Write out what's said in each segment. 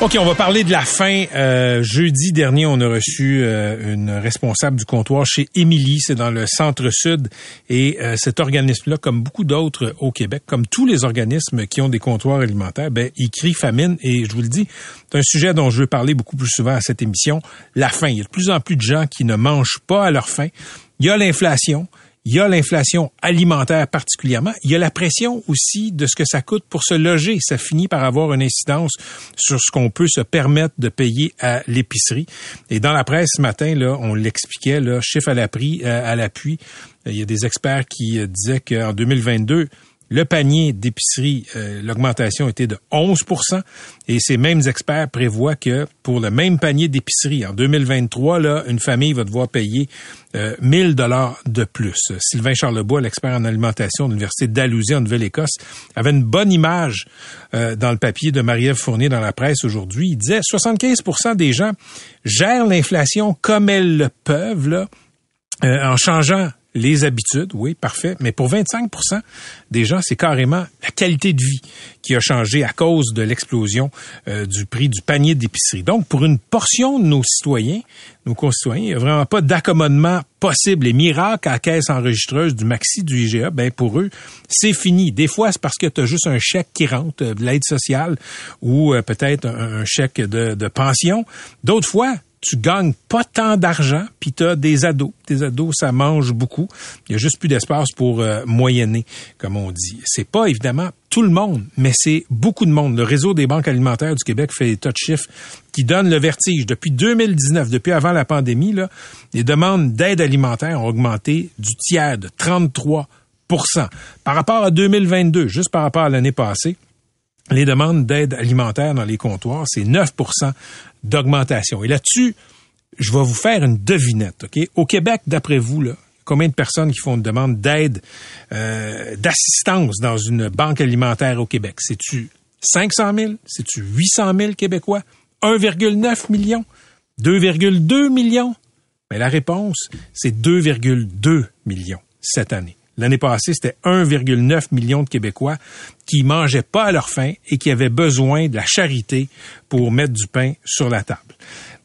OK, on va parler de la fin. Euh, jeudi dernier, on a reçu euh, une responsable du comptoir chez Émilie, c'est dans le centre-sud. Et euh, cet organisme-là, comme beaucoup d'autres au Québec, comme tous les organismes qui ont des comptoirs alimentaires, ben, il crie famine. Et je vous le dis, c'est un sujet dont je veux parler beaucoup plus souvent à cette émission, la faim. Il y a de plus en plus de gens qui ne mangent pas à leur faim. Il y a l'inflation. Il y a l'inflation alimentaire particulièrement. Il y a la pression aussi de ce que ça coûte pour se loger. Ça finit par avoir une incidence sur ce qu'on peut se permettre de payer à l'épicerie. Et dans la presse ce matin, là, on l'expliquait, là, chiffre à l'appui, euh, à l'appui. Il y a des experts qui euh, disaient qu'en 2022, le panier d'épicerie, euh, l'augmentation était de 11% et ces mêmes experts prévoient que pour le même panier d'épicerie en 2023, là, une famille va devoir payer euh, 1000 dollars de plus. Sylvain Charlebois, l'expert en alimentation de l'Université d'Alousie en Nouvelle-Écosse, avait une bonne image euh, dans le papier de Marie-Ève Fournier dans la presse aujourd'hui. Il disait 75% des gens gèrent l'inflation comme elles le peuvent, là, euh, en changeant les habitudes, oui, parfait. Mais pour 25% des gens, c'est carrément la qualité de vie qui a changé à cause de l'explosion euh, du prix du panier d'épicerie. Donc, pour une portion de nos citoyens, nos concitoyens, il n'y a vraiment pas d'accommodement possible. Les miracles à caisse enregistreuse du Maxi, du IGA, ben pour eux, c'est fini. Des fois, c'est parce que tu as juste un chèque qui rentre, euh, de l'aide sociale ou euh, peut-être un, chèque de pension. D'autres fois, tu gagnes pas tant d'argent, puis tu as des ados. Des ados, ça mange beaucoup. Il y a juste plus d'espace pour euh, moyenner, comme on dit. C'est pas évidemment tout le monde, mais c'est beaucoup de monde. Le réseau des banques alimentaires du Québec fait des tas de chiffres qui donnent le vertige. Depuis 2019, depuis avant la pandémie, les demandes d'aide alimentaire ont augmenté du tiers, de 33% Par rapport à 2022, juste par rapport à l'année passée, les demandes d'aide alimentaire dans les comptoirs, c'est 9 d'augmentation. Et là-dessus, je vais vous faire une devinette. OK? Au Québec, d'après vous, là, combien de personnes qui font une demande d'aide, euh, d'assistance dans une banque alimentaire au Québec? C'est-tu 500 000? C'est-tu 800 000 Québécois? 1,9 million? 2,2 millions? Mais la réponse, c'est 2,2 millions cette année. L'année passée, c'était 1,9 million de Québécois qui mangeaient pas à leur faim et qui avaient besoin de la charité pour mettre du pain sur la table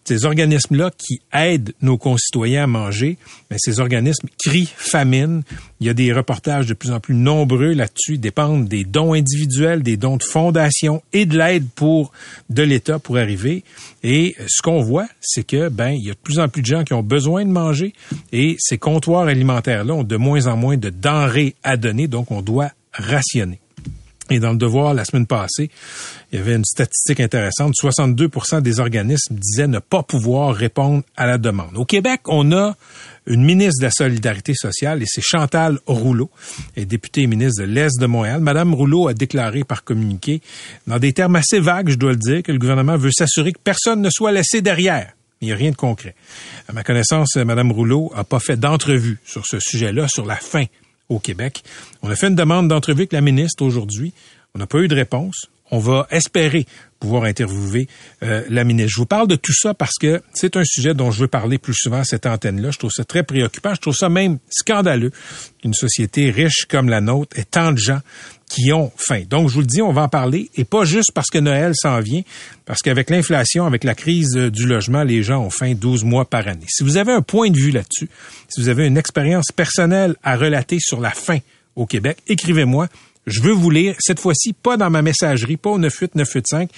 ces organismes-là qui aident nos concitoyens à manger, mais ces organismes crient famine. Il y a des reportages de plus en plus nombreux là-dessus, dépendent des dons individuels, des dons de fondation et de l'aide pour de l'État pour arriver. Et ce qu'on voit, c'est que ben il y a de plus en plus de gens qui ont besoin de manger et ces comptoirs alimentaires-là ont de moins en moins de denrées à donner, donc on doit rationner. Et dans le devoir, la semaine passée, il y avait une statistique intéressante. 62% des organismes disaient ne pas pouvoir répondre à la demande. Au Québec, on a une ministre de la Solidarité sociale et c'est Chantal Rouleau, et députée et ministre de l'Est de Montréal. Madame Rouleau a déclaré par communiqué, dans des termes assez vagues, je dois le dire, que le gouvernement veut s'assurer que personne ne soit laissé derrière. Il n'y a rien de concret. À ma connaissance, Madame Rouleau a pas fait d'entrevue sur ce sujet-là, sur la fin au Québec. On a fait une demande d'entrevue avec la ministre aujourd'hui. On n'a pas eu de réponse. On va espérer pouvoir interviewer euh, la ministre. Je vous parle de tout ça parce que c'est un sujet dont je veux parler plus souvent à cette antenne-là. Je trouve ça très préoccupant. Je trouve ça même scandaleux qu'une société riche comme la nôtre ait tant de gens qui ont faim. Donc, je vous le dis, on va en parler, et pas juste parce que Noël s'en vient, parce qu'avec l'inflation, avec la crise euh, du logement, les gens ont faim 12 mois par année. Si vous avez un point de vue là-dessus, si vous avez une expérience personnelle à relater sur la faim au Québec, écrivez-moi. Je veux vous lire, cette fois-ci, pas dans ma messagerie, pas au 98985,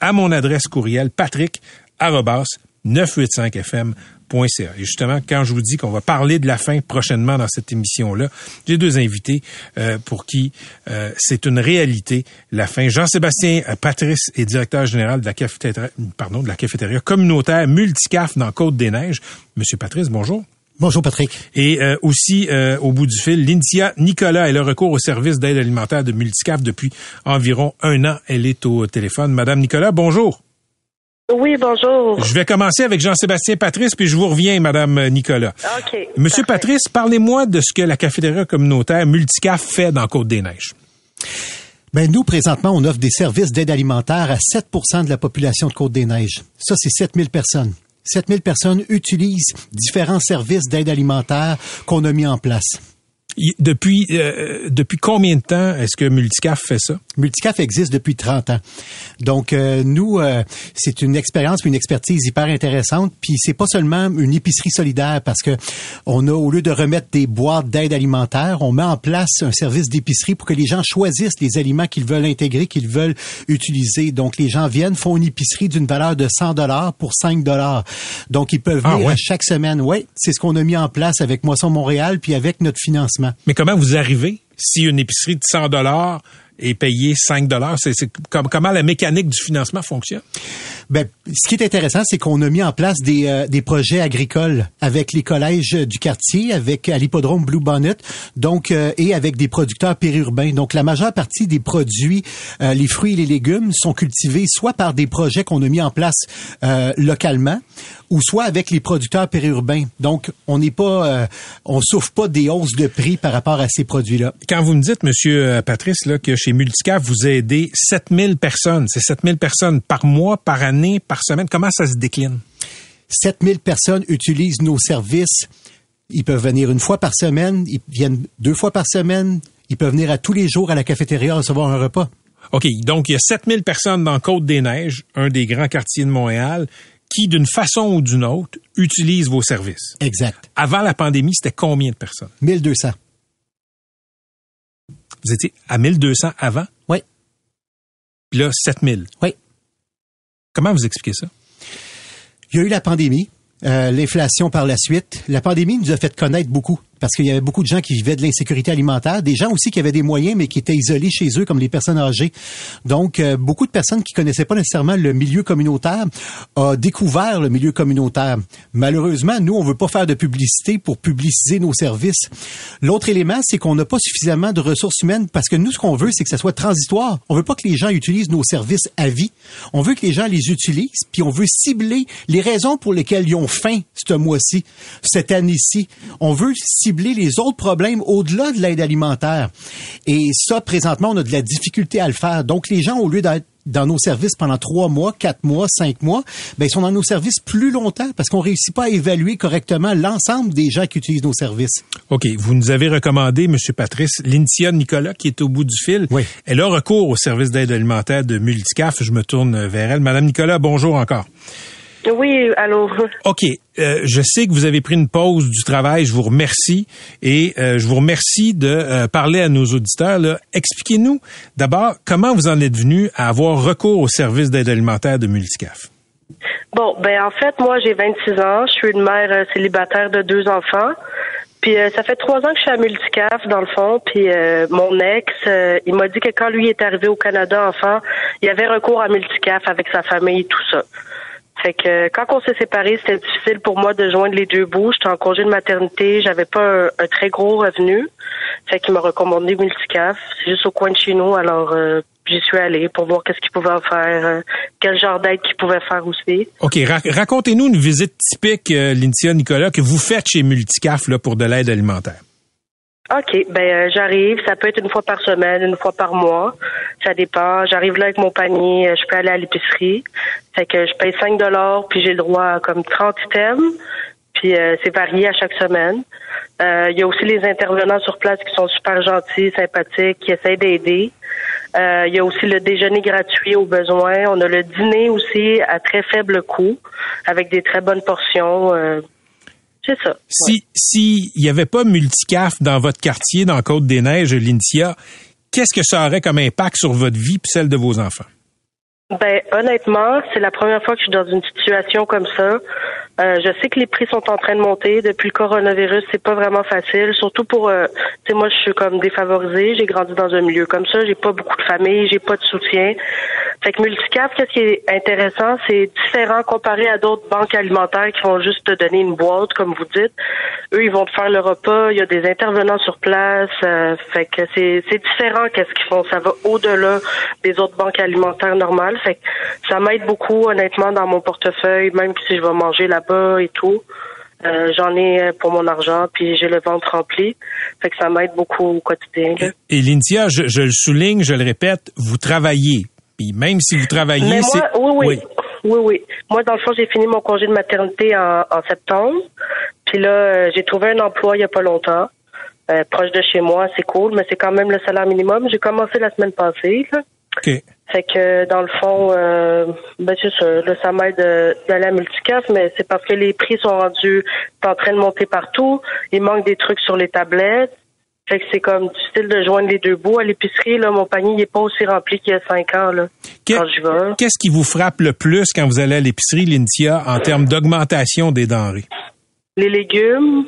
à mon adresse courriel, patrick 985fm et justement, quand je vous dis qu'on va parler de la fin prochainement dans cette émission-là, j'ai deux invités euh, pour qui euh, c'est une réalité, la fin. Jean-Sébastien euh, Patrice est directeur général de la cafétéria, de la cafétéria communautaire Multicaf dans Côte-des-Neiges. Monsieur Patrice, bonjour. Bonjour Patrick. Et euh, aussi euh, au bout du fil, Lynthia Nicolas, elle a recours au service d'aide alimentaire de Multicaf depuis environ un an. Elle est au téléphone. Madame Nicolas, bonjour. Oui, bonjour. Je vais commencer avec Jean-Sébastien Patrice, puis je vous reviens, Madame Nicolas. OK. Monsieur parfait. Patrice, parlez-moi de ce que la cafétéria communautaire Multicaf fait dans Côte-des-Neiges. Ben nous, présentement, on offre des services d'aide alimentaire à 7% de la population de Côte-des-Neiges. Ça, c'est 7000 personnes. 7000 personnes utilisent différents services d'aide alimentaire qu'on a mis en place. Depuis, euh, depuis combien de temps est-ce que Multicaf fait ça? Multicaf existe depuis 30 ans. Donc euh, nous, euh, c'est une expérience, une expertise hyper intéressante. Puis c'est pas seulement une épicerie solidaire parce que on a au lieu de remettre des boîtes d'aide alimentaire, on met en place un service d'épicerie pour que les gens choisissent les aliments qu'ils veulent intégrer, qu'ils veulent utiliser. Donc les gens viennent, font une épicerie d'une valeur de 100 dollars pour 5 dollars. Donc ils peuvent Ah, venir ouais? à chaque semaine. Oui, c'est ce qu'on a mis en place avec Moisson Montréal puis avec notre financement. Mais comment vous arrivez si une épicerie de 100 dollars est payée 5 dollars? C'est, c'est comme, comment la mécanique du financement fonctionne? Ben, ce qui est intéressant, c'est qu'on a mis en place des, euh, des projets agricoles avec les collèges du quartier, avec à l'hippodrome Blue Bonnet, donc euh, et avec des producteurs périurbains. Donc la majeure partie des produits, euh, les fruits et les légumes, sont cultivés soit par des projets qu'on a mis en place localement, ou soit avec les producteurs périurbains. Donc on n'est pas, euh, on souffre pas des hausses de prix par rapport à ces produits-là. Quand vous me dites, Monsieur euh, Patrice, là, que chez Multicaf, vous aidez 7000 personnes, c'est 7000 personnes par mois, par année, par semaine, comment ça se décline? 7000 personnes utilisent nos services. Ils peuvent venir une fois par semaine, ils viennent deux fois par semaine, ils peuvent venir à tous les jours à la cafétéria recevoir un repas. OK, donc il y a 7000 personnes dans Côte-des-Neiges, un des grands quartiers de Montréal, qui, d'une façon ou d'une autre, utilisent vos services. Exact. Avant la pandémie, c'était combien de personnes? 1200. Vous étiez à 1200 avant, Oui, puis là, 7000. oui. Comment vous expliquez ça? Il y a eu la pandémie, euh, l'inflation par la suite. La pandémie nous a fait connaître beaucoup parce qu'il y avait beaucoup de gens qui vivaient de l'insécurité alimentaire, des gens aussi qui avaient des moyens mais qui étaient isolés chez eux comme les personnes âgées. Donc euh, beaucoup de personnes qui connaissaient pas nécessairement le milieu communautaire ont découvert le milieu communautaire. Malheureusement, nous on veut pas faire de publicité pour publiciser nos services. L'autre élément, c'est qu'on n'a pas suffisamment de ressources humaines parce que nous ce qu'on veut c'est que ça soit transitoire. On veut pas que les gens utilisent nos services à vie. On veut que les gens les utilisent puis on veut cibler les raisons pour lesquelles ils ont faim ce mois-ci, cette année-ci. On veut les autres problèmes au-delà de l'aide alimentaire. Et ça, présentement, on a de la difficulté à le faire. Donc, les gens, au lieu d'être dans nos services pendant trois mois, quatre mois, cinq mois, ben, ils sont dans nos services plus longtemps parce qu'on réussit pas à évaluer correctement l'ensemble des gens qui utilisent nos services. OK, vous nous avez recommandé, Monsieur Patrice, Lynthia Nicolas, qui est au bout du fil. Oui. Elle a recours au service d'aide alimentaire de Multicaf. Je me tourne vers elle. Madame Nicolas, bonjour encore. Oui, allô. OK, euh, je sais que vous avez pris une pause du travail. Je vous remercie et euh, je vous remercie de euh, parler à nos auditeurs. Expliquez-nous d'abord comment vous en êtes venu à avoir recours au service d'aide alimentaire de Multicaf. Bon, ben en fait, moi j'ai 26 ans, je suis une mère euh, célibataire de deux enfants. Puis euh, ça fait trois ans que je suis à Multicaf dans le fond. Puis euh, mon ex, euh, il m'a dit que quand lui est arrivé au Canada enfant, il avait recours à Multicaf avec sa famille, tout ça. Fait que euh, quand on s'est séparés, c'était difficile pour moi de joindre les deux bouts. J'étais en congé de maternité, j'avais pas un, un très gros revenu. Fait qu'il m'a recommandé Multicaf. C'est juste au coin de chez nous, alors euh, j'y suis allée pour voir qu'est-ce qu'il pouvait en faire, euh, quel genre d'aide qu'il pouvait faire aussi. OK, ra- racontez-nous une visite typique, euh, Lynthia Nicolas, que vous faites chez Multicaf là, pour de l'aide alimentaire. OK, ben euh, j'arrive, ça peut être une fois par semaine, une fois par mois, ça dépend. J'arrive là avec mon panier, euh, je peux aller à l'épicerie. Fait que je paye 5 dollars puis j'ai le droit à comme 30 items. Puis euh, c'est varié à chaque semaine. Euh, Il y a aussi les intervenants sur place qui sont super gentils, sympathiques, qui essayent d'aider. Euh, Il y a aussi le déjeuner gratuit au besoin. On a le dîner aussi à très faible coût, avec des très bonnes portions. C'est ça. Si s'il y avait pas Multicaf dans votre quartier, dans Côte-des-Neiges, Lynthia, qu'est-ce que ça aurait comme impact sur votre vie et celle de vos enfants? Ben honnêtement, c'est la première fois que je suis dans une situation comme ça. Euh, je sais que les prix sont en train de monter depuis le coronavirus, c'est pas vraiment facile, surtout pour euh, tu sais moi je suis comme défavorisée, j'ai grandi dans un milieu comme ça, j'ai pas beaucoup de famille, j'ai pas de soutien. Fait que Multicap, qu'est-ce qui est intéressant, c'est différent comparé à d'autres banques alimentaires qui vont juste te donner une boîte comme vous dites. Eux, ils vont te faire le repas, il y a des intervenants sur place, euh, fait que c'est différent qu'est-ce qu'ils font, ça va au-delà des autres banques alimentaires normales. Fait que ça m'aide beaucoup honnêtement dans mon portefeuille, même si je vais manger là et tout. Euh, j'en ai pour mon argent, puis j'ai le ventre rempli. Fait que ça m'aide beaucoup au quotidien. Et Lynthia, je, je, le souligne, je le répète, vous travaillez. Puis même si vous travaillez, c'est... Oui, oui, oui. Oui, Moi, dans le fond, j'ai fini mon congé de maternité en, septembre. Puis là, euh, j'ai trouvé un emploi il y a pas longtemps. Euh, proche de chez moi, c'est cool, mais c'est quand même le salaire minimum. J'ai commencé la semaine passée. Là. Fait que dans le fond, euh, ben c'est ça, là, ça m'aide d'aller à multicaf, mais c'est parce que les prix sont rendus en train de monter partout. Il manque des trucs sur les tablettes. Fait que c'est comme difficile de joindre les deux bouts. À l'épicerie, là, mon panier n'est pas aussi rempli qu'il y a cinq ans, là, quand je vais. Qu'est-ce qui vous frappe le plus quand vous allez à l'épicerie, Lintia, en termes d'augmentation des denrées? Les légumes.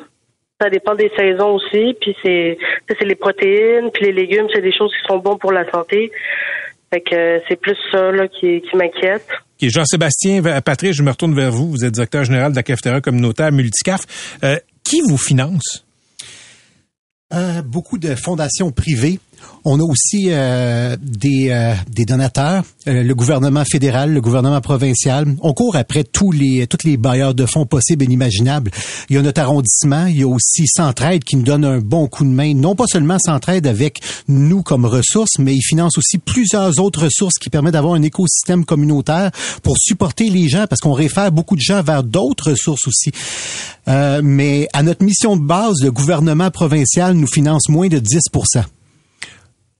Ça dépend des saisons aussi. Puis c'est, c'est les protéines. Puis les légumes, c'est des choses qui sont bonnes pour la santé. Fait que c'est plus ça là, qui, qui m'inquiète. Jean-Sébastien Patrick, je me retourne vers vous. Vous êtes directeur général de la cafétéria communautaire Multicaf. Euh, qui vous finance? Euh, beaucoup de fondations privées on a aussi euh, des, euh, des donateurs, euh, le gouvernement fédéral, le gouvernement provincial. On court après tous les tous les bailleurs de fonds possibles et inimaginables. Il y a notre arrondissement, il y a aussi Centraide qui nous donne un bon coup de main. Non pas seulement Centraide avec nous comme ressources, mais il finance aussi plusieurs autres ressources qui permettent d'avoir un écosystème communautaire pour supporter les gens, parce qu'on réfère beaucoup de gens vers d'autres ressources aussi. mais à notre mission de base, le gouvernement provincial nous finance moins de 10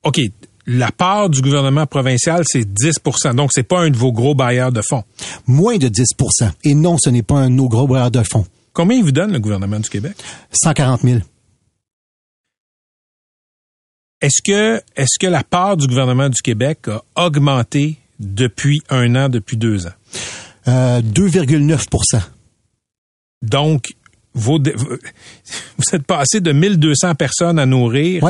OK, la part du gouvernement provincial, c'est 10% Donc, c'est pas un de vos gros bailleurs de fonds. Moins de 10% Et non, ce n'est pas un de nos gros bailleurs de fonds. Combien il vous donne, le gouvernement du Québec? 140 000. Est-ce que, est-ce que la part du gouvernement du Québec a augmenté depuis un an, depuis deux ans? 2,9% euh, Donc, vos, vous êtes passé de 1200 personnes à nourrir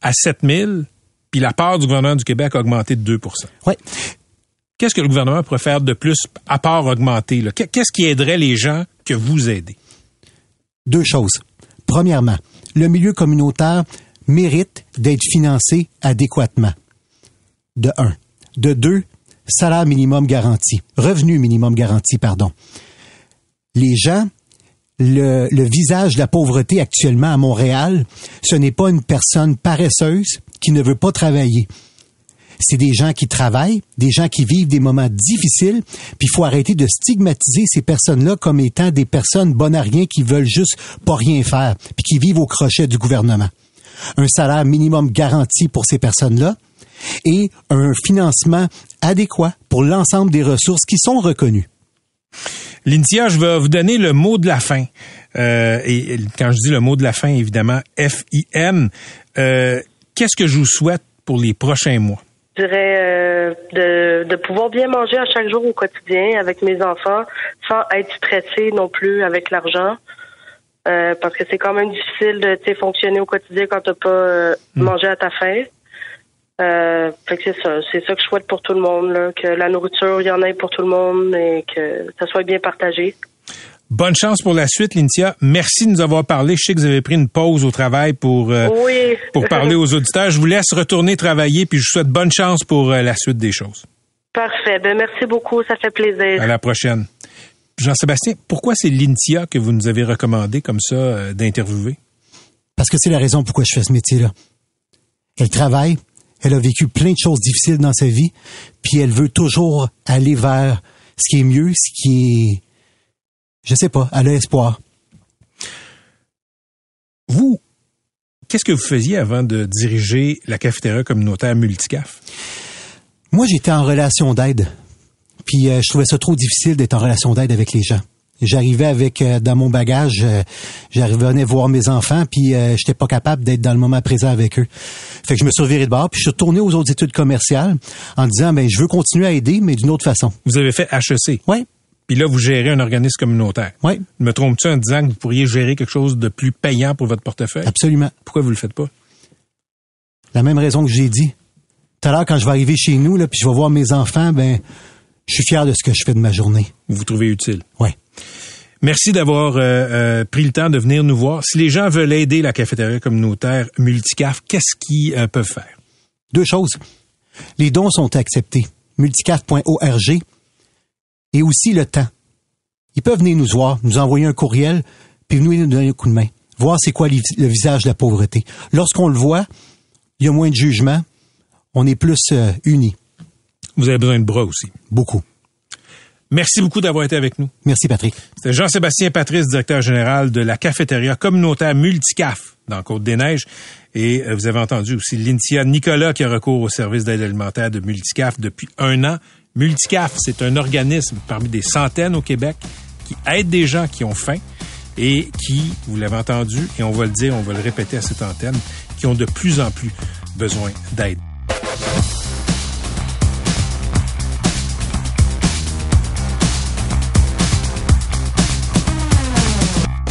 à 7000 puis la part du gouvernement du Québec a augmenté de 2% Oui. Qu'est-ce que le gouvernement pourrait faire de plus à part augmenter? Qu'est-ce qui aiderait les gens que vous aidez? Deux choses. Premièrement, le milieu communautaire mérite d'être financé adéquatement. De un. De deux, salaire minimum garanti. Revenu minimum garanti, pardon. Les gens le, le, visage de la pauvreté actuellement à Montréal, ce n'est pas une personne paresseuse qui ne veut pas travailler. C'est des gens qui travaillent, des gens qui vivent des moments difficiles, puis il faut arrêter de stigmatiser ces personnes-là comme étant des personnes bonnes à rien qui veulent juste pas rien faire, puis qui vivent au crochet du gouvernement. Un salaire minimum garanti pour ces personnes-là et un financement adéquat pour l'ensemble des ressources qui sont reconnues. Lintia, je vais vous donner le mot de la fin. Euh, et, quand je dis le mot de la fin, évidemment, F-I-N. Euh, qu'est-ce que je vous souhaite pour les prochains mois? Je dirais euh, de, de, pouvoir bien manger à chaque jour au quotidien avec mes enfants sans être stressé non plus avec l'argent. parce que c'est quand même difficile de fonctionner au quotidien quand tu n'as pas hmm. mangé à ta faim. Euh, c'est ça, c'est ça que je souhaite pour tout le monde, là, que la nourriture, il y en ait pour tout le monde et que ça soit bien partagé. Bonne chance pour la suite, Lynthia. Merci de nous avoir parlé. Je sais que vous avez pris une pause au travail pour, euh, pour parler aux auditeurs. Je vous laisse retourner travailler, puis je vous souhaite bonne chance pour euh, la suite des choses. Parfait. Ben, merci beaucoup. Ça fait plaisir. À la prochaine. Jean-Sébastien, pourquoi c'est Lynthia que vous nous avez recommandé comme ça d'interviewer? Parce que c'est la raison pourquoi je fais ce métier-là. Elle travaille, elle a vécu plein de choses difficiles dans sa vie, puis elle veut toujours aller vers ce qui est mieux, ce qui est, je sais pas, elle a espoir. Vous, qu'est-ce que vous faisiez avant de diriger la cafétéria communautaire Multicaf? Moi, j'étais en relation d'aide. Puis euh, je trouvais ça trop difficile d'être en relation d'aide avec les gens. J'arrivais avec euh, dans mon bagage, euh, j'arrivais voir mes enfants, puis euh, j'étais pas capable d'être dans le moment présent avec eux. Fait que je me suis reviré de bord, puis je suis retourné aux autres études commerciales en disant, ben je veux continuer à aider, mais d'une autre façon. Vous avez fait HEC. Oui. Puis là, vous gérez un organisme communautaire. Oui. Me trompe-tu en disant que vous pourriez gérer quelque chose de plus payant pour votre portefeuille? Absolument. Pourquoi vous le faites pas? La même raison que j'ai dit. Tout à l'heure, quand je vais arriver chez nous, là, puis je vais voir mes enfants, ben je suis fier de ce que je fais de ma journée. Vous vous trouvez utile? Oui. Merci d'avoir euh, euh, pris le temps de venir nous voir. Si les gens veulent aider la cafétéria communautaire Multicaf, qu'est-ce qu'ils euh, peuvent faire? Deux choses. Les dons sont acceptés. Multicaf.org et aussi le temps. Ils peuvent venir nous voir, nous envoyer un courriel, puis venir nous donner un coup de main. Voir c'est quoi le visage de la pauvreté. Lorsqu'on le voit, il y a moins de jugement, on est plus unis. Vous avez besoin de bras aussi. Beaucoup. Merci beaucoup d'avoir été avec nous. Merci, Patrick. C'était Jean-Sébastien Patrice, directeur général de la cafétéria communautaire Multicaf dans Côte-des-Neiges. Et euh, vous avez entendu aussi Lynthia Nicolas qui a recours au service d'aide alimentaire de Multicaf depuis un an. Multicaf, c'est un organisme parmi des centaines au Québec qui aide des gens qui ont faim et qui, vous l'avez entendu, et on va le dire, on va le répéter à cette antenne, qui ont de plus en plus besoin d'aide.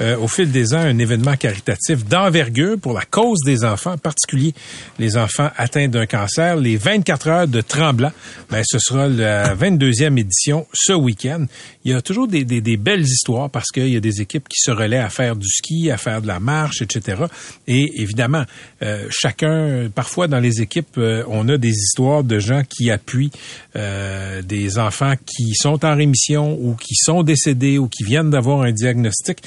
euh, au fil des ans un événement caritatif d'envergure pour la cause des enfants, en particulier les enfants atteints d'un cancer. Les 24 heures de Tremblant, ben, ce sera la 22e édition ce week-end. Il y a toujours des, des, des belles histoires parce qu'il y a des équipes qui se relaient à faire du ski, à faire de la marche, etc. Et évidemment, euh, chacun, parfois dans les équipes, euh, on a des histoires de gens qui appuient euh, des enfants qui sont en rémission ou qui sont décédés ou qui viennent d'avoir un diagnostic.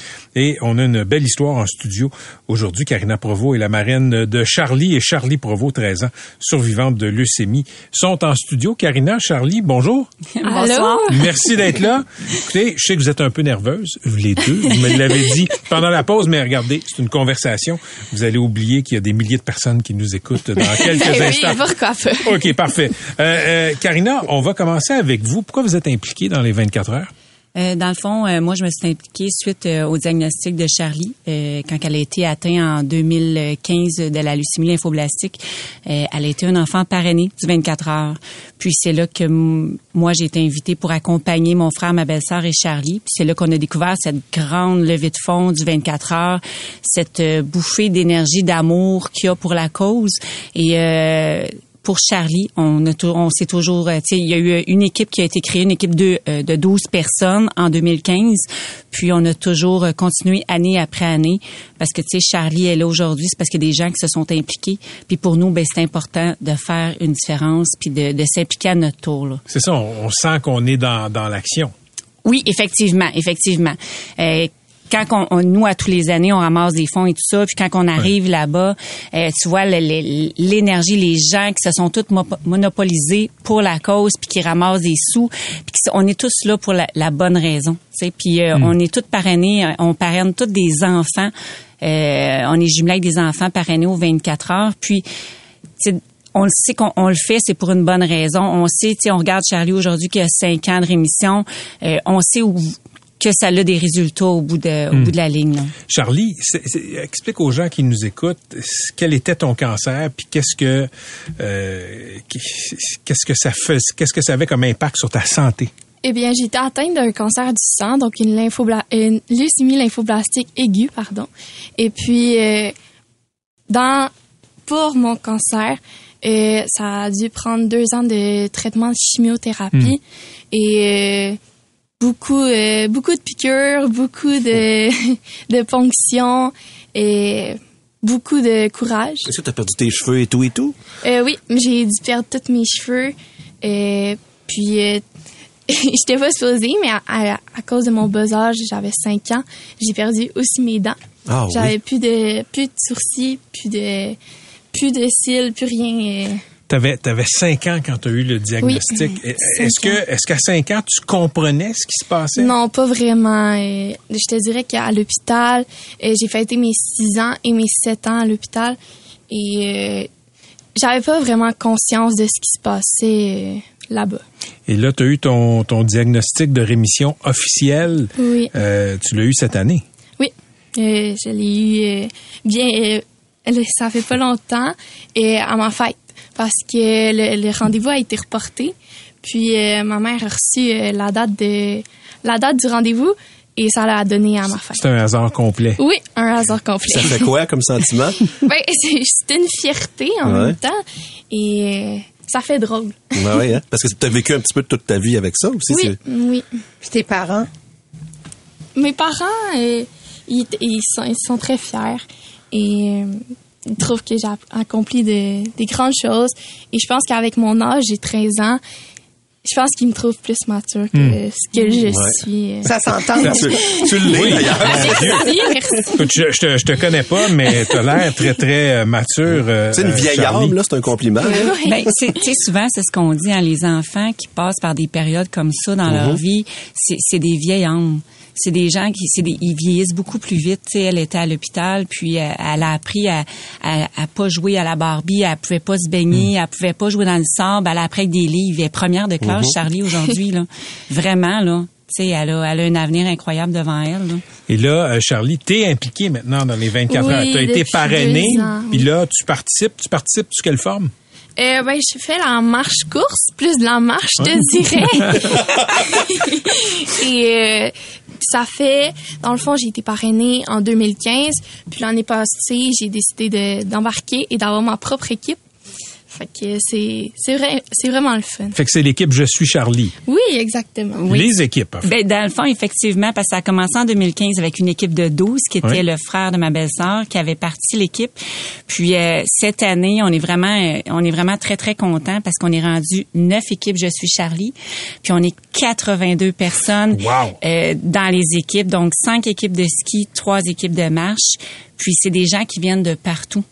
On a une belle histoire en studio aujourd'hui. Karina Provo est la marraine de Charlie et Charlie Provo, 13 ans, survivante de leucémie, sont en studio. Karina, Charlie, bonjour. Bonsoir. Merci d'être là. Écoutez, je sais que vous êtes un peu nerveuse, les deux. Vous me l'avez dit pendant la pause, mais regardez, c'est une conversation. Vous allez oublier qu'il y a des milliers de personnes qui nous écoutent dans quelques oui, instants. OK, parfait. Euh, euh, Karina, on va commencer avec vous. Pourquoi vous êtes impliquée dans les 24 heures? Euh, dans le fond, euh, moi, je me suis impliquée suite euh, au diagnostic de Charlie euh, quand elle a été atteinte en 2015 de la leucémie lymphoblastique. Euh, elle a été un enfant parrainé du 24 heures. Puis c'est là que moi, j'ai été invitée pour accompagner mon frère, ma belle-sœur et Charlie. Puis c'est là qu'on a découvert cette grande levée de fonds du 24 heures, cette bouffée d'énergie, d'amour qu'il y a pour la cause. Et pour Charlie, on a on s'est toujours, euh, tu sais, il y a eu une équipe qui a été créée, une équipe de euh, de 12 personnes en 2015, puis on a toujours euh, continué année après année parce que tu sais Charlie est là aujourd'hui, c'est parce qu'il y a des gens qui se sont impliqués, puis pour nous ben c'est important de faire une différence puis de, de s'impliquer à notre tour là. C'est ça, on, on sent qu'on est dans, dans l'action. Oui, effectivement, effectivement. Euh, quand on, on- nous, à tous les années, on ramasse des fonds et tout ça, puis quand on arrive là-bas, euh, tu vois l'énergie, les gens qui se sont tous mo- monopolisés pour la cause, puis qui ramassent des sous, puis on est tous là pour la, la bonne raison. tu sais. Puis euh, on est tous parrainés, euh, on parraine tous des enfants. Euh, on est jumelés avec des enfants parrainés aux 24 heures. Puis, on le sait qu'on on le fait, c'est pour une bonne raison. On sait, tu sais, on regarde Charlie aujourd'hui qui a cinq ans de rémission. Euh, on sait où, que ça a des résultats au bout de, au bout de la ligne. là. Charlie, c'est- explique aux gens qui nous écoutent quel était ton cancer, puis qu'est-ce que euh, qu'est-ce que ça fait, qu'est-ce que ça avait comme impact sur ta santé? Eh bien, j'ai été atteinte d'un cancer du sang, donc une, lymphobla- une leucémie lymphoblastique aiguë, pardon. Et puis, euh, dans pour mon cancer, euh, ça a dû prendre deux ans de traitement de chimiothérapie et euh, beaucoup, euh, beaucoup de piqûres, beaucoup de, de ponctions et beaucoup de courage. Est-ce que tu as perdu tes cheveux et tout et tout? Euh, oui, j'ai dû perdre tous mes cheveux. Euh, puis, euh, j'étais pas supposée, mais à, à- à cause de mon bas âge, j'avais 5 ans, j'ai perdu aussi mes dents. Ah J'avais oui. plus de plus de sourcils, plus de plus de cils, plus rien. Euh. T'avais, t'avais 5 ans quand tu as eu le diagnostic. Oui, cinq Est-ce que, est-ce qu'à 5 ans, tu comprenais ce qui se passait? Non, pas vraiment. je te dirais qu'à l'hôpital, euh, j'ai fêté mes 6 ans et mes 7 ans à l'hôpital et euh, j'avais pas vraiment conscience de ce qui se passait euh, là-bas. Et là, tu as eu ton, ton diagnostic de rémission officiel. Oui. Euh, tu l'as eu cette année? Oui, euh, je l'ai eu euh, bien. ça fait pas longtemps et à ma fête parce que le, le rendez-vous a été reporté. Puis euh, ma mère a reçu euh, la date de la date du rendez-vous et ça l'a donné à ma fête. C'est un hasard complet. Oui, un hasard complet. Ça fait quoi comme sentiment? ben, c'est c'est une fierté en Ouais. même temps et euh, ça fait drôle. ouais, ouais, hein? Parce que tu as vécu un petit peu toute ta vie avec ça aussi. Oui, oui. Puis tes parents? Mes parents, euh, ils, ils sont, ils sont très fiers et trouvent que j'ai accompli de- des grandes choses. Et je pense qu'avec mon âge, j'ai 13 ans, je pense qu'ils me trouvent plus mature que Hmm. ce que je Ouais. suis. Ça s'entend. Tu, tu l'es Oui. d'ailleurs. Merci, merci. Écoute, je, je te, je te connais pas, mais tu as l'air très, très euh, mature. euh, C'est une vieille Charlie. âme, là, c'est un compliment. Ben, c'est- tu sais, souvent, c'est ce qu'on dit, hein, les enfants qui passent par des périodes comme ça dans leur vie, c'est c'est des vieilles âmes. C'est des gens qui, c'est des, ils vieillissent beaucoup plus vite. Tu sais, elle était à l'hôpital, puis euh, elle a appris à, à, à pas jouer à la Barbie, elle pouvait pas se baigner, elle pouvait pas jouer dans le sable, elle a appris avec des livres. Elle est première de classe, Charlie, aujourd'hui, là. Vraiment, là. Tu sais, elle a, elle a un avenir incroyable devant elle, là. Et là, euh, Charlie, t'es impliqué maintenant dans les 24 Oui, heures. Tu as été depuis parrainé. deux ans, Puis là, tu participes. Tu participes sous quelle forme? Euh, ben, je fais la marche course, plus de la marche, je te dirais. Et euh, ça fait, dans le fond, j'ai été parrainée en 2015. Puis l'année passée, j'ai décidé de- d'embarquer et d'avoir ma propre équipe. Fait que c'est c'est vrai, c'est vraiment le fun. Fait que c'est l'équipe Je suis Charlie. Oui, exactement. Les équipes. en fait. Ben, dans le fond, effectivement, parce que ça a commencé en 2015 avec une équipe de 12 qui était Oui. le frère de ma belle-sœur qui avait parti l'équipe. Puis euh, cette année, on est vraiment euh, on est vraiment très très content parce qu'on est rendu neuf équipes je suis Charlie. Puis on est 82 personnes Wow. euh, dans les équipes donc cinq équipes de ski, trois équipes de marche. Puis c'est des gens qui viennent de partout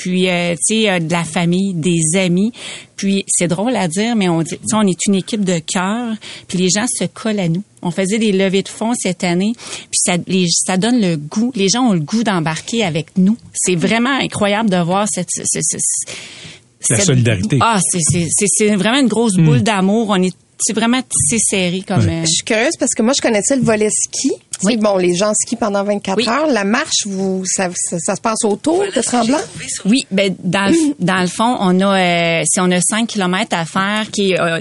puis euh, tu sais euh, de la famille, des amis. Puis c'est drôle à dire, mais on dit, on est une équipe de cœur. Puis les gens se collent à nous. On faisait des levées de fonds cette année, puis ça, les, ça donne le goût. Les gens ont le goût d'embarquer avec nous. C'est vraiment incroyable de voir cette, La cette- solidarité. Ah, c'est c'est c'est c'est vraiment une grosse boule d'amour. On est c'est vraiment tissé serré comme. euh, Je suis curieuse parce que moi, je connaissais le volet ski. Oui. Bon, les gens skient pendant 24 Oui. heures. La marche, vous, ça, ça, ça se passe autour de Tremblant? Oui, ben dans le, dans le fond, on a euh, si on a 5 kilomètres à faire qui euh,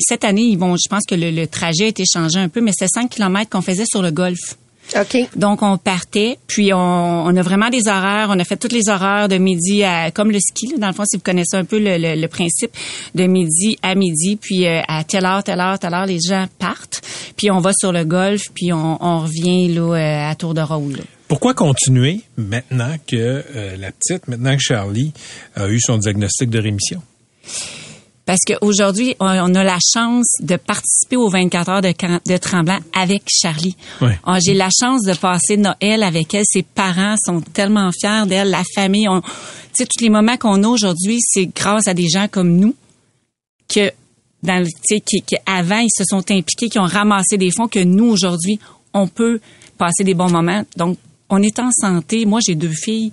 cette année, ils vont je pense que le, le trajet a été changé un peu mais c'est 5 kilomètres qu'on faisait sur le golf. OK. Donc on partait, puis on, on a vraiment des horaires, on a fait toutes les horaires de midi à comme le ski là, dans le fond si vous connaissez un peu le, le- le principe de midi à midi, puis euh, à telle heure, telle heure, telle heure les gens partent, puis on va sur le golf, puis on, on revient là euh, à tour de rôle. là. Pourquoi continuer maintenant que euh, la petite, maintenant que Charlie a eu son diagnostic de rémission? Parce qu'aujourd'hui, on, on a la chance de participer aux 24 heures de, Tremblant avec Charlie. Ouais. Ah, J'ai la chance de passer Noël avec elle. Ses parents sont tellement fiers d'elle, la famille. On, tu sais, tous les moments qu'on a aujourd'hui, c'est grâce à des gens comme nous que, dans le, tu sais, qui, qui avant ils se sont impliqués, qui ont ramassé des fonds que nous aujourd'hui, on peut passer des bons moments. Donc, on est en santé. Moi, j'ai deux filles.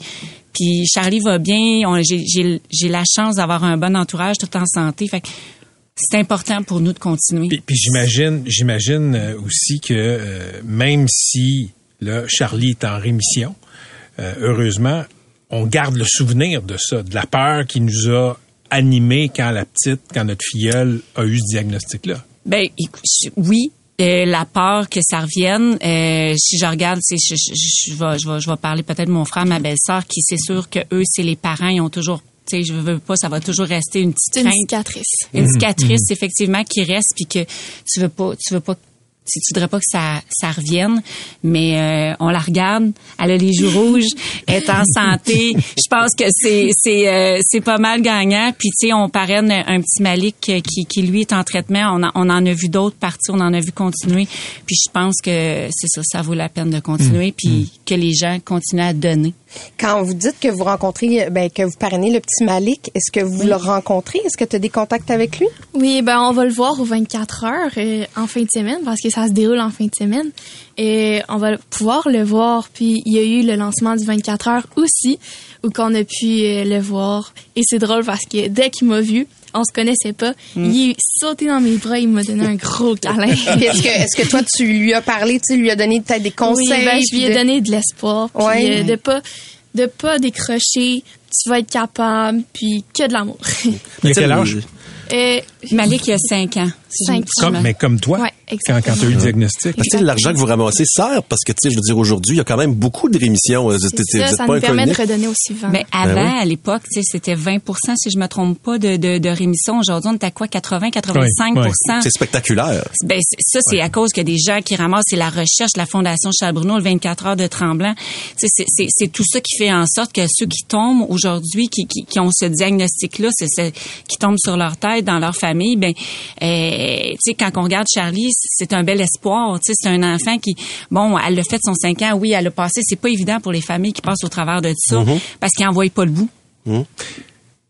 Puis Charlie va bien. J'ai la chance d'avoir un bon entourage tout en santé. Fait que c'est important pour nous de continuer. Puis, puis j'imagine, j'imagine euh, aussi que euh, même si là, Charlie est en rémission, euh, heureusement, on garde le souvenir de ça, de la peur qui nous a animés quand la petite, quand notre filleule a eu ce diagnostic-là. Ben écou- je- oui, euh, la peur que ça revienne, euh, si je regarde, je, je, je, vais, je, vais, je vais parler peut-être de mon frère, ma belle-sœur, qui c'est sûr que eux, c'est les parents, ils ont toujours tu sais, je veux pas, ça va toujours rester une petite une crainte. cicatrice. Une cicatrice, effectivement, qui reste, puis que tu veux pas, tu veux pas, tu, tu voudrais pas que ça, ça revienne, mais euh, on la regarde, elle a les joues rouges, elle est en santé. Je pense que c'est c'est euh, c'est pas mal gagnant. Puis tu sais, on parraine un petit Malik qui qui lui est en traitement. On, a- on en a vu d'autres partir, on en a vu continuer. Puis je pense que c'est ça, ça vaut la peine de continuer, puis que les gens continuent à donner. Quand vous dites que vous rencontrez, ben, que vous parrainez le petit Malik, est-ce que vous le rencontrez? Est-ce que tu as des contacts avec lui? Oui, ben on va le voir aux 24 heures euh, en fin de semaine parce que ça se déroule en fin de semaine et on va pouvoir le voir. Puis il y a eu le lancement du 24 heures aussi où qu'on a pu euh, le voir et c'est drôle parce que dès qu'il m'a vu, on se connaissait pas, il est sauté dans mes bras, il m'a donné un gros câlin. Est-ce que, est-ce que toi, tu lui as parlé, tu sais, lui as donné peut-être des conseils? Oui, ben, je lui ai de- donné de l'espoir, puis Ouais. euh, de pas de pas décrocher, tu vas être capable, puis que de l'amour. Il a quel âge? Euh, Malik, il a 5 ans. Cinq Comme, me- mais comme toi, Ouais, quand, exactement. quand tu as eu le diagnostic. L'argent que vous ramassez sert parce que, tu sais, je veux dire, aujourd'hui, il y a quand même beaucoup de rémissions. Euh, ça, vous êtes ça pas nous permet de redonner au suivant. Mais avant, Ben oui. à l'époque, tu sais, c'était 20% si je me trompe pas, de, de, de rémission. Aujourd'hui, on est à quoi? 80, 85 Ouais, C'est spectaculaire. Ben, ça, c'est à cause que des gens qui ramassent, c'est la recherche, la Fondation Charles Bruno, le 24 heures de Tremblant. Tu sais, C'est c'est- c'est tout ça qui fait en sorte que ceux qui tombent aujourd'hui, qui, qui, qui ont ce diagnostic-là, qui tombent sur leur tête, dans leur famille, ben, euh, tu sais, quand on regarde Charlie, c'est un bel espoir. Tu sais, c'est un enfant qui, bon, elle l'a fait de son 5 ans, oui, elle l'a passé. C'est pas évident pour les familles qui passent au travers de ça, Mm-hmm. parce qu'ils n'en voient pas le bout.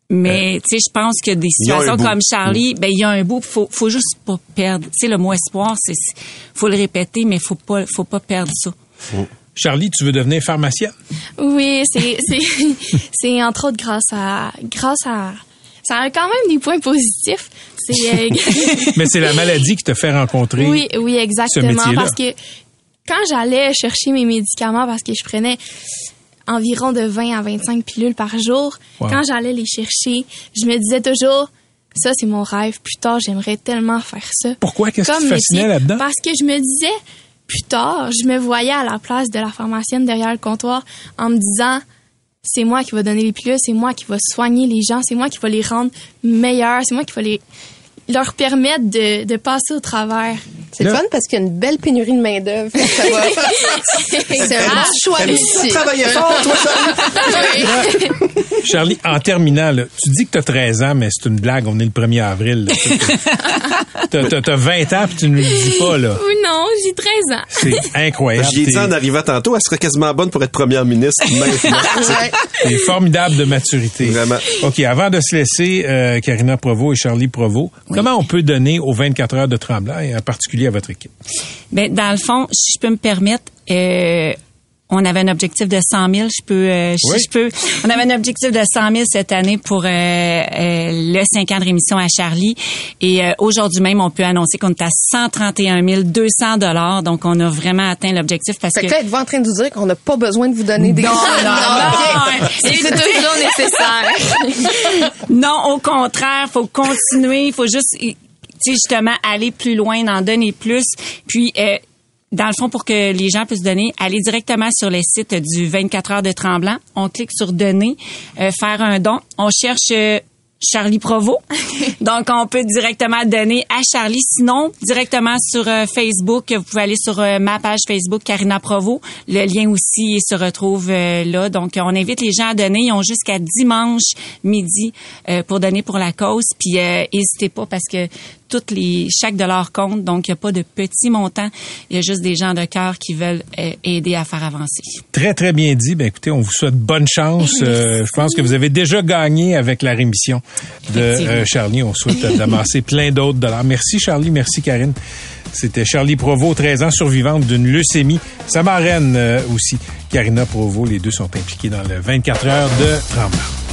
Mais tu sais, je pense que des situations comme Charlie, ben il y a un bout, faut faut juste pas perdre. Tu sais le mot espoir, c'est faut le répéter, mais faut pas faut pas perdre ça. Charlie, tu veux devenir pharmacienne? Oui, c'est c'est c'est entre autres grâce à grâce à ça a quand même des points positifs. C'est Mais c'est la maladie qui te fait rencontrer. oui, oui, exactement parce que quand j'allais chercher mes médicaments parce que je prenais environ de 20 à 25 pilules par jour, Wow. quand j'allais les chercher, je me disais toujours ça c'est mon rêve, plus tard j'aimerais tellement faire ça. Pourquoi? Qu'est-ce qui te fascinait là-dedans? Parce que je me disais, plus tard, je me voyais à la place de la pharmacienne derrière le comptoir en me disant, c'est moi qui va donner les pilules, c'est moi qui va soigner les gens, c'est moi qui va les rendre meilleurs, c'est moi qui va les leur permettre de, de passer au travers. C'est le fun parce qu'il y a une belle pénurie de main-d'œuvre. Ça va. C'est un bon choix réussi. Travaillez fort, toi, ça. Charlie, en terminant, là, tu dis que tu as 13 ans, mais c'est une blague, on est le 1er avril. Tu as, 20 ans, puis tu ne le dis pas, là. Ou non, j'ai 13 ans. C'est incroyable. J'y ai dit en arrivant tantôt, elle serait quasiment bonne pour être première ministre. T'es formidable de maturité. Vraiment. OK, avant de se laisser, euh, Karina Provo et Charlie Provo, comment on peut donner aux 24 heures de Tremblant, et en particulier à votre équipe? Ben dans le fond, si je peux me permettre, euh, on avait un objectif de 100 000. Je peux, euh, Oui. je peux. On avait un objectif de 100 000 cette année pour euh, euh, le 5 ans de rémission à Charlie. Et euh, aujourd'hui même, on peut annoncer qu'on est à 131 200 dollars. Donc, on a vraiment atteint l'objectif parce Fait que que là, êtes-vous en train de vous dire qu'on n'a pas besoin de vous donner des Non, non, non. C'est toujours nécessaire. Non, au contraire, faut continuer, il faut juste, tu sais, justement, aller plus loin, en donner plus. Puis, euh, dans le fond, pour que les gens puissent donner, aller directement sur le site du 24 heures de Tremblant. On clique sur donner, euh, faire un don. On cherche euh, Charlie Provo. Donc, on peut directement donner à Charlie. Sinon, directement sur euh, Facebook, vous pouvez aller sur euh, ma page Facebook, Karina Provo. Le lien aussi se retrouve euh, là. Donc, on invite les gens à donner. Ils ont jusqu'à dimanche midi pour donner pour la cause. Puis, euh, n'hésitez pas parce que toutes les chaque dollar compte. Donc, il n'y a pas de petits montants. Il y a juste des gens de cœur qui veulent aider à faire avancer. Très, très bien dit. Ben, écoutez, on vous souhaite bonne chance. Je pense que vous avez déjà gagné avec la rémission de Charlie. On souhaite euh, d'amasser plein d'autres dollars. Merci, Charlie. Merci, Karine. C'était Charlie Provo, 13 ans, survivante d'une leucémie. Sa marraine euh, aussi, Karina Provo. Les deux sont impliqués dans le 24 heures de Tremblant.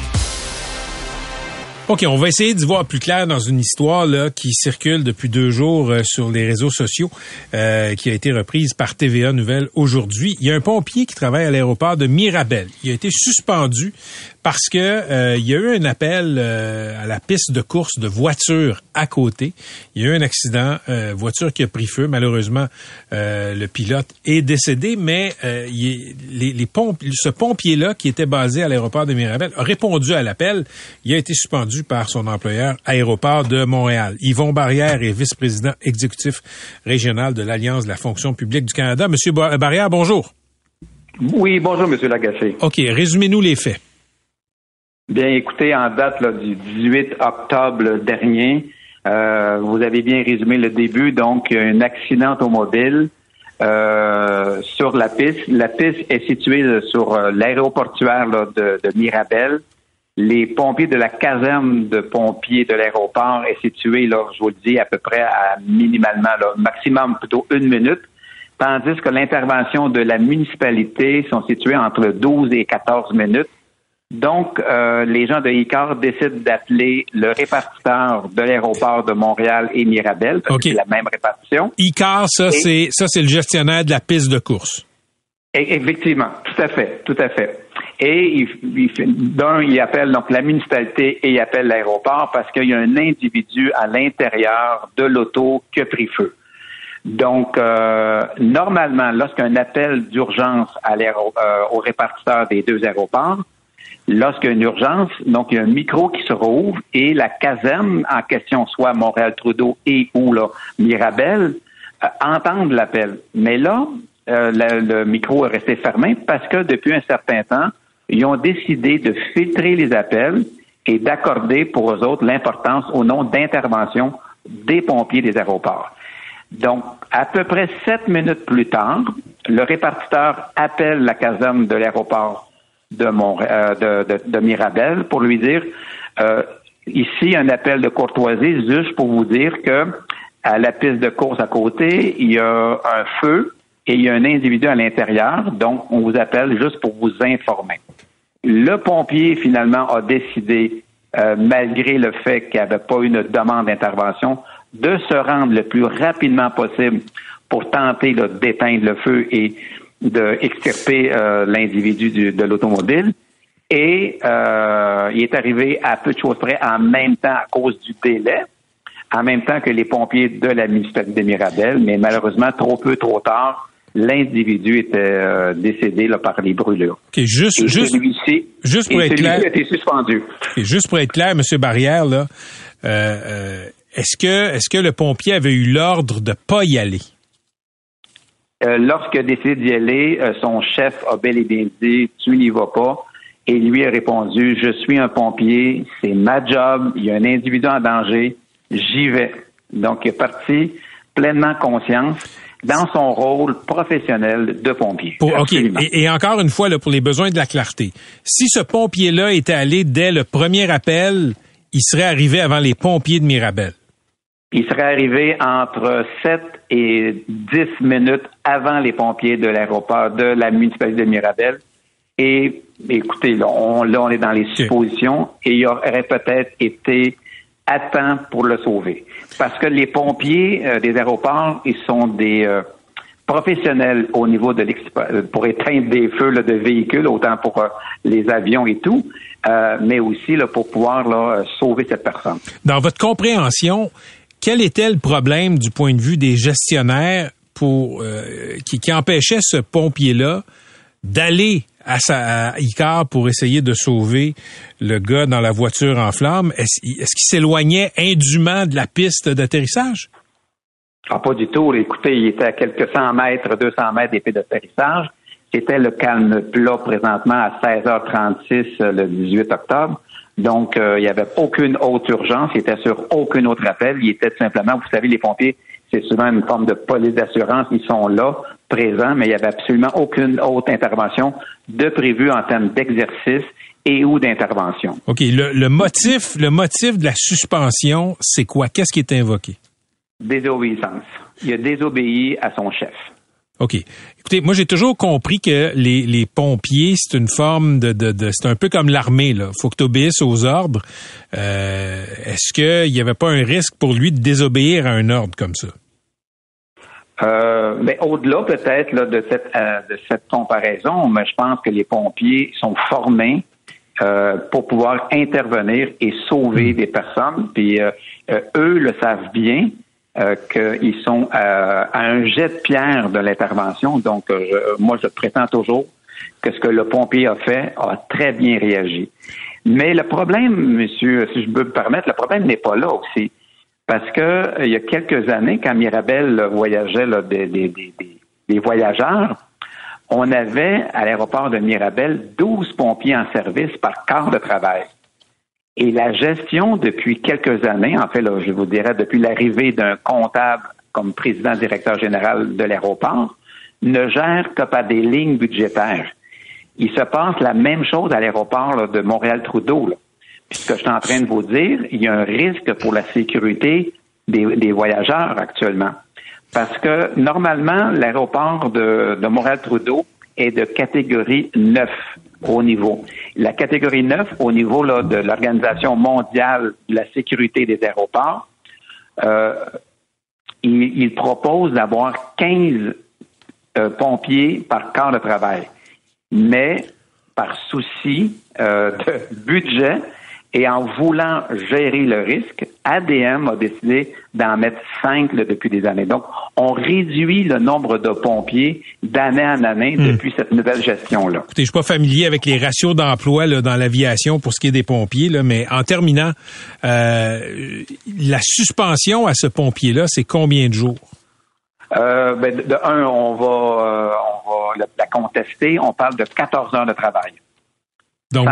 OK, on va essayer d'y voir plus clair dans une histoire qui circule depuis deux jours euh, sur les réseaux sociaux, euh, qui a été reprise par TVA Nouvelle aujourd'hui. Il y a un pompier qui travaille à l'aéroport de Mirabel. Il a été suspendu parce que euh, il y a eu un appel à la piste de course de voiture à côté. Il y a eu un accident, voiture qui a pris feu. Malheureusement, le pilote est décédé, mais il, les, les ce pompier-là, qui était basé à l'aéroport de Mirabel, a répondu à l'appel. Il a été suspendu par son employeur Aéroport de Montréal. Yvon Barrière est vice-président exécutif régional de l'Alliance de la fonction publique du Canada. Monsieur Barrière, bonjour. Oui, bonjour, Monsieur Lagacé. OK, résumez-nous les faits. Bien, écoutez, en date du 18 octobre dernier, euh, vous avez bien résumé le début, donc un accident automobile euh, sur la piste. La piste est située sur euh, l'aéroportuaire de, de Mirabel. Les pompiers de la caserne de pompiers de l'aéroport est située, là, je vous le dis, à peu près à minimalement, là, maximum plutôt une minute, tandis que l'intervention de la municipalité sont situées entre 12 et 14 minutes. Donc, euh, les gens de ICAR décident d'appeler le répartiteur de l'aéroport de Montréal et Mirabel, parce que c'est la même répartition. ICAR, ça, c'est ça, c'est le gestionnaire de la piste de course. Effectivement, tout à fait, tout à fait. Et d'un, il appelle donc la municipalité et il appelle l'aéroport parce qu'il y a un individu à l'intérieur de l'auto qui a pris feu. Donc, euh, normalement, lorsqu'un appel d'urgence euh, au répartiteur des deux aéroports, lorsqu'il y a une urgence, donc il y a un micro qui se rouvre et la caserne en question, soit Montréal-Trudeau et ou là, Mirabel, euh, entendent l'appel. Mais là, euh, le micro est resté fermé parce que depuis un certain temps, ils ont décidé de filtrer les appels et d'accorder pour eux autres l'importance au nom d'intervention des pompiers des aéroports. Donc, à peu près sept minutes plus tard, le répartiteur appelle la caserne de l'aéroport de, euh, de, Mirabel pour lui dire euh, ici un appel de courtoisie juste pour vous dire que à la piste de course à côté, il y a un feu et il y a un individu à l'intérieur, donc on vous appelle juste pour vous informer. Le pompier, finalement, a décidé, euh, malgré le fait qu'il n'y avait pas une demande d'intervention, de se rendre le plus rapidement possible pour tenter d'éteindre le feu et d'extirper euh, l'individu de l'automobile. Et euh, il est arrivé à peu de choses près en même temps à cause du délai, en même temps que les pompiers de la municipalité de Mirabel, mais malheureusement trop peu, trop tard l'individu était euh, décédé là, par les brûlures. juste, juste, juste pour être clair, a été suspendu. juste pour être clair, Monsieur Barrière, là, euh, euh, est-ce que est-ce que le pompier avait eu l'ordre de pas y aller? Lorsqu'il a décidé d'y aller, son chef a bel et bien dit Tu n'y vas pas. Et lui a répondu Je suis un pompier, c'est ma job, il y a un individu en danger, j'y vais. Donc, il est parti pleinement conscience dans son rôle professionnel de pompier. OK. Et, encore une fois, là, pour les besoins de la clarté, si ce pompier-là était allé dès le premier appel, il serait arrivé avant les pompiers de Mirabel. Il serait arrivé entre 7 et 10 minutes avant les pompiers de l'aéroport de la municipalité de Mirabel. Et écoutez, là on, là, on est dans les suppositions et il aurait peut-être été à temps pour le sauver. Parce que les pompiers euh, des aéroports, ils sont des euh, professionnels au niveau de euh, pour éteindre des feux de véhicules, autant pour les avions et tout, mais aussi là, pour pouvoir sauver cette personne. Dans votre compréhension, quel était le problème du point de vue des gestionnaires pour qui, qui empêchait ce pompier-là d'aller à, sa, Icar pour essayer de sauver le gars dans la voiture en flammes. Est-ce, qu'il s'éloignait indûment de la piste d'atterrissage? Ah, pas du tout. Écoutez, il était à quelques cent mètres, 200 mètres d'épée d'atterrissage. C'était le calme plat présentement à 16h36 euh, le 18 octobre. Donc, euh, il n'y avait aucune autre urgence. Il était sur aucun autre appel. Il était tout simplement, vous savez, les pompiers, c'est souvent une forme de police d'assurance. Ils sont là, présents, mais il n'y avait absolument aucune autre intervention de prévu en termes d'exercice et ou d'intervention. OK. Le, le, motif, le motif de la suspension, c'est quoi? Qu'est-ce qui est invoqué? Désobéissance. Il a désobéi à son chef. OK. Écoutez, moi j'ai toujours compris que les, les pompiers, c'est une forme de, de, de c'est un peu comme l'armée là. Faut que tu obéisses aux ordres. Euh, Est-ce qu'il n'y avait pas un risque pour lui de désobéir à un ordre comme ça? Euh, mais au-delà peut-être là, de cette euh, de cette comparaison, mais je pense que les pompiers sont formés euh, pour pouvoir intervenir et sauver des personnes. Puis euh, euh, eux le savent bien. Euh, qu'ils sont à, à, un jet de pierre de l'intervention. Donc, je, moi, je prétends toujours que ce que le pompier a fait a très bien réagi. Mais le problème, monsieur, si je peux me permettre, le problème n'est pas là aussi. Parce que il y a quelques années, quand Mirabel voyageait là, des, des, des, des voyageurs, on avait à l'aéroport de Mirabel 12 pompiers en service par quart de travail. Et la gestion depuis quelques années, en fait, là, je vous dirais depuis l'arrivée d'un comptable comme président directeur général de l'aéroport, ne gère que par des lignes budgétaires. Il se passe la même chose à l'aéroport de Montréal-Trudeau. Puis ce que je suis en train de vous dire, il y a un risque pour la sécurité des, voyageurs actuellement. Parce que normalement, l'aéroport de Montréal-Trudeau est de catégorie 9 au niveau. La catégorie 9 au niveau là, de l'Organisation mondiale de la sécurité des aéroports, euh, il, propose d'avoir 15 euh, pompiers par quart de travail. Mais par souci euh, de budget, et en voulant gérer le risque, ADM a décidé d'en mettre cinq là, depuis des années. Donc, on réduit le nombre de pompiers d'année en année hmm. depuis cette nouvelle gestion-là. Écoutez, je suis pas familier avec les ratios d'emploi dans l'aviation pour ce qui est des pompiers, là, mais en terminant, euh, la suspension à ce pompier-là, c'est combien de jours? Euh, ben, de, de, un, on va, euh, on va la contester. On parle de 14 heures de travail. Donc,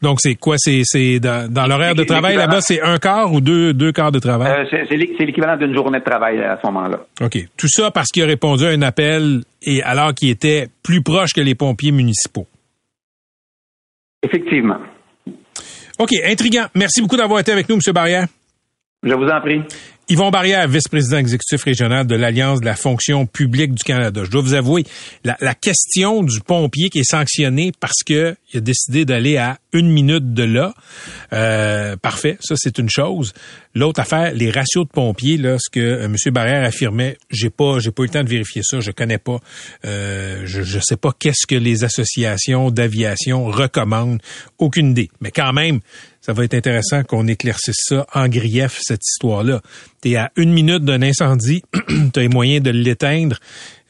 donc c'est quoi? C'est, c'est dans, dans l'horaire de travail là-bas, c'est un quart ou deux, deux quarts de travail? Euh, c'est, c'est l'équivalent d'une journée de travail à ce moment-là. OK. Tout ça parce qu'il a répondu à un appel et alors qu'il était plus proche que les pompiers municipaux. Effectivement. OK, intriguant. Merci beaucoup d'avoir été avec nous, M. Barrière. Je vous en prie. Yvon Barrière, vice-président exécutif régional de l'Alliance de la fonction publique du Canada. Je dois vous avouer, la, question du pompier qui est sanctionné parce que il a décidé d'aller à une minute de là, euh, parfait, ça c'est une chose. L'autre affaire, les ratios de pompiers, là, ce que euh, M. Barrière affirmait, j'ai pas, j'ai pas eu le temps de vérifier ça, je connais pas, euh, je, je sais pas qu'est-ce que les associations d'aviation recommandent, aucune idée. Mais quand même, ça va être intéressant qu'on éclaircisse ça en grief, cette histoire-là. Tu es à une minute d'un incendie, tu as les moyens de l'éteindre,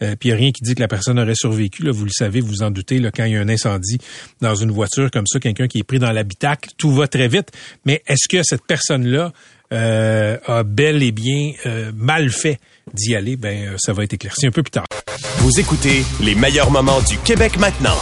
euh, puis a rien qui dit que la personne aurait survécu. Vous le savez, vous vous en doutez, là, quand il y a un incendie dans une voiture comme ça, quelqu'un qui est pris dans l'habitacle, tout va très vite. Mais est-ce que cette personne-là euh, a bel et bien euh, mal fait d'y aller? Ben, ça va être éclairci un peu plus tard. Vous écoutez les meilleurs moments du Québec maintenant.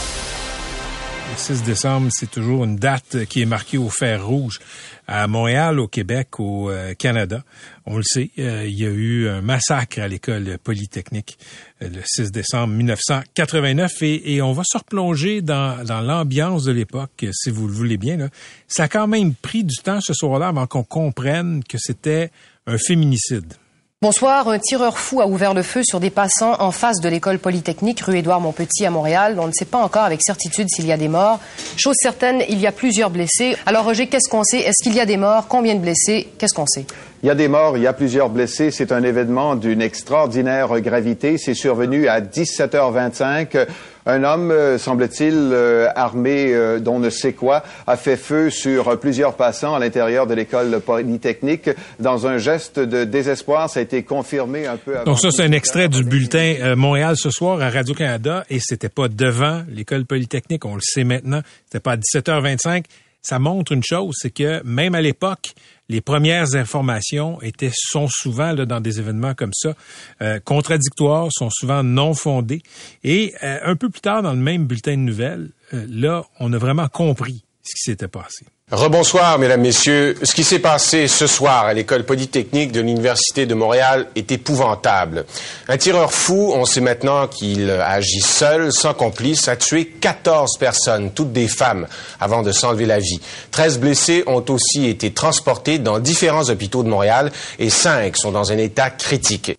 6 décembre, c'est toujours une date qui est marquée au fer rouge à Montréal, au Québec, au euh, Canada. On le sait, euh, il y a eu un massacre à l'école polytechnique euh, le 6 décembre 1989 et, on va se replonger dans, dans l'ambiance de l'époque, si vous le voulez bien. Là. Ça a quand même pris du temps ce soir-là avant qu'on comprenne que c'était un féminicide. Bonsoir. Un tireur fou a ouvert le feu sur des passants en face de l'école polytechnique rue Édouard Montpetit à Montréal. On ne sait pas encore avec certitude s'il y a des morts. Chose certaine, il y a plusieurs blessés. Alors Roger, qu'est-ce qu'on sait? Est-ce qu'il y a des morts? Combien de blessés? Qu'est-ce qu'on sait? Il y a des morts, il y a plusieurs blessés. C'est un événement d'une extraordinaire gravité. C'est survenu à 17h25. Un homme, euh, semble-t-il, euh, armé euh, dont ne sait quoi, a fait feu sur plusieurs passants à l'intérieur de l'école polytechnique. Dans un geste de désespoir, ça a été confirmé un peu avant. Donc ça, c'est un extrait du bulletin Montréal ce soir à Radio-Canada et c'était pas devant l'école polytechnique, on le sait maintenant. C'était pas à 17h25 ça montre une chose, c'est que même à l'époque, les premières informations étaient sont souvent dans des événements comme ça euh, contradictoires, sont souvent non fondées. Et euh, un peu plus tard, dans le même bulletin de nouvelles, euh, là, on a vraiment compris ce qui s'était passé. Rebonsoir, mesdames, messieurs. Ce qui s'est passé ce soir à l'école polytechnique de l'Université de Montréal est épouvantable. Un tireur fou, on sait maintenant qu'il agit seul, sans complice, a tué 14 personnes, toutes des femmes, avant de s'enlever la vie. 13 blessés ont aussi été transportés dans différents hôpitaux de Montréal et 5 sont dans un état critique.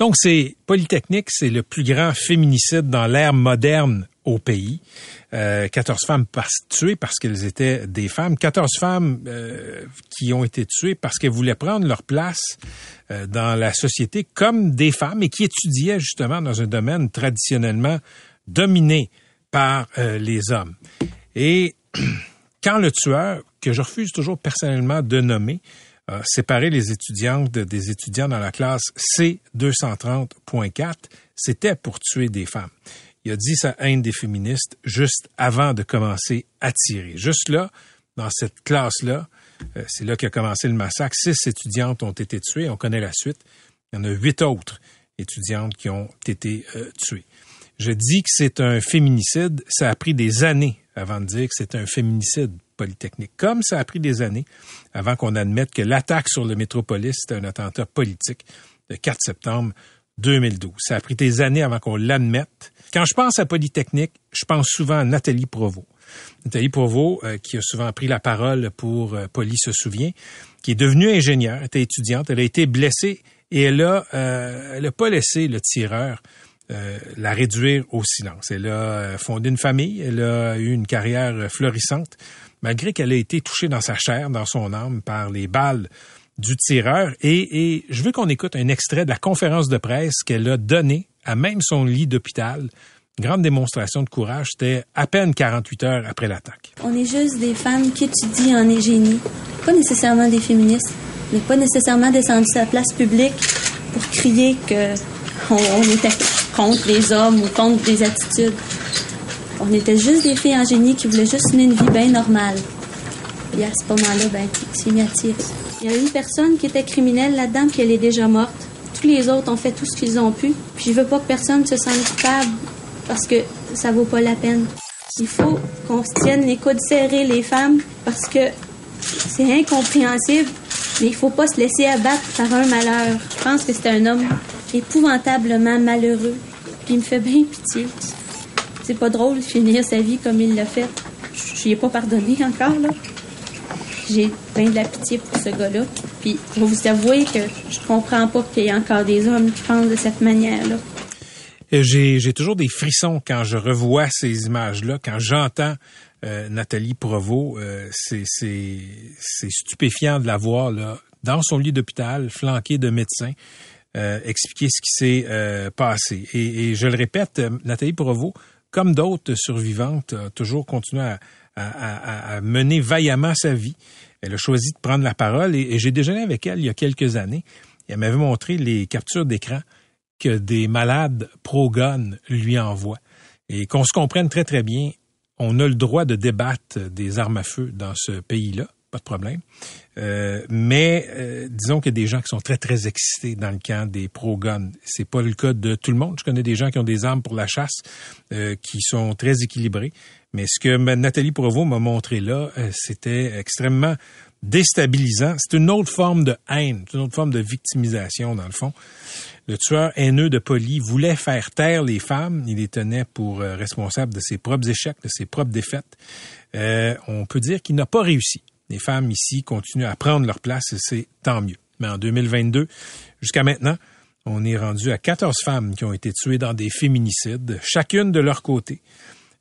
Donc, c'est Polytechnique, c'est le plus grand féminicide dans l'ère moderne au pays. 14 euh, femmes tuées parce qu'elles étaient des femmes, 14 femmes euh, qui ont été tuées parce qu'elles voulaient prendre leur place euh, dans la société comme des femmes et qui étudiaient justement dans un domaine traditionnellement dominé par les hommes. Et quand le tueur, que je refuse toujours personnellement de nommer, a séparé les étudiantes des étudiants dans la classe C230.4, c'était pour tuer des femmes il a dit sa haine des féministes juste avant de commencer à tirer. Juste là, dans cette classe-là, euh, c'est là qu'a commencé le massacre. Six étudiantes ont été tuées. On connaît la suite. Il y en a huit autres étudiantes qui ont été euh, tuées. Je dis que c'est un féminicide. Ça a pris des années avant de dire que c'est un féminicide polytechnique. Comme ça a pris des années avant qu'on admette que l'attaque sur le métropolis, c'était un attentat politique le 4 septembre 2012. Ça a pris des années avant qu'on l'admette. Quand je pense à Polytechnique, je pense souvent à Nathalie Provost. Nathalie Provost, euh, qui a souvent pris la parole pour euh, Poly se souvient, qui est devenue ingénieure, était étudiante, elle a été blessée et elle a, euh, elle a pas laissé le tireur la réduire au silence. Elle a fondé une famille, elle a eu une carrière florissante, malgré qu'elle ait été touchée dans sa chair, dans son âme, par les balles du tireur. Et je veux qu'on écoute un extrait de la conférence de presse qu'elle a donnée à même son lit d'hôpital. Grande démonstration de courage, c'était à peine 48 heures après l'attaque. On est juste des femmes qui étudient en génie, pas nécessairement des féministes. N'est pas nécessairement descendu à la place publique pour crier que on, était contre les hommes ou contre des attitudes. On était juste des filles en génie qui voulaient juste mener une vie bien normale. Et à ce moment-là, ben, à tirer. Il y a une personne qui était criminelle là-dedans, puis elle est déjà morte. Tous les autres ont fait tout ce qu'ils ont pu. Puis je veux pas que personne se sente coupable parce que ça vaut pas la peine. Il faut qu'on se tienne les coudes serrés, les femmes, parce que c'est incompréhensible, mais il faut pas se laisser abattre par un malheur. Je pense que c'est un homme épouvantablement malheureux, puis il me fait bien pitié. C'est pas drôle de finir sa vie comme il l'a fait. Je lui ai pas pardonné encore, là j'ai plein de la pitié pour ce gars-là. Puis, je vais vous avouer que je comprends pas qu'il y ait encore des hommes qui pensent de cette manière-là. J'ai toujours des frissons quand je revois ces images-là, quand j'entends euh, Nathalie Provost. Euh, c'est stupéfiant de la voir là, dans son lit d'hôpital, flanquée de médecins, euh, expliquer ce qui s'est passé. Et, et, je le répète, Nathalie Provost, comme d'autres survivantes, a toujours continué à, à, mener vaillamment sa vie. Elle a choisi de prendre la parole et, j'ai déjeuné avec elle il y a quelques années. elle m'avait montré les captures d'écran que des malades pro-gun lui envoient. Et qu'on se comprenne très, très bien, on a le droit de débattre des armes à feu dans ce pays-là, pas de problème. Euh, mais euh, disons qu'il y a des gens qui sont très, très excités dans le camp des pro-gun. C'est pas le cas de tout le monde. Je connais des gens qui ont des armes pour la chasse euh, qui sont très équilibrés. Mais ce que Nathalie Provost m'a montré là, euh, c'était extrêmement déstabilisant. C'est une autre forme de haine, une autre forme de victimisation, dans le fond. Le tueur haineux de Poli voulait faire taire les femmes. Il les tenait pour euh, responsables de ses propres échecs, de ses propres défaites. Euh, on peut dire qu'il n'a pas réussi. Les femmes ici continuent à prendre leur place et c'est tant mieux. Mais en 2022, jusqu'à maintenant, on est rendu à 14 femmes qui ont été tuées dans des féminicides, chacune de leur côté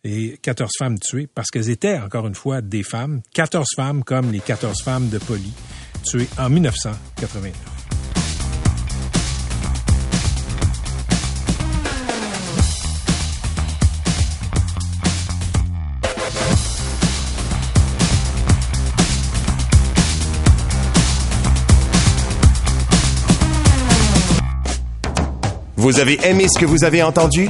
et 14 femmes tuées parce qu'elles étaient, encore une fois, des femmes. 14 femmes comme les 14 femmes de Poli, tuées en 1989. Vous avez aimé ce que vous avez entendu?